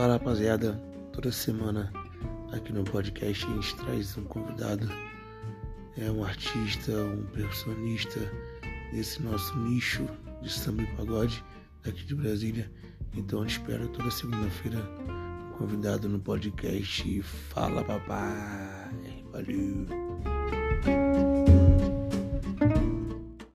Fala rapaziada, toda semana aqui no podcast a gente traz um convidado, é um artista, um personista desse nosso nicho de samba e pagode daqui de Brasília. Então espero toda segunda-feira um convidado no podcast. Fala papai, valeu!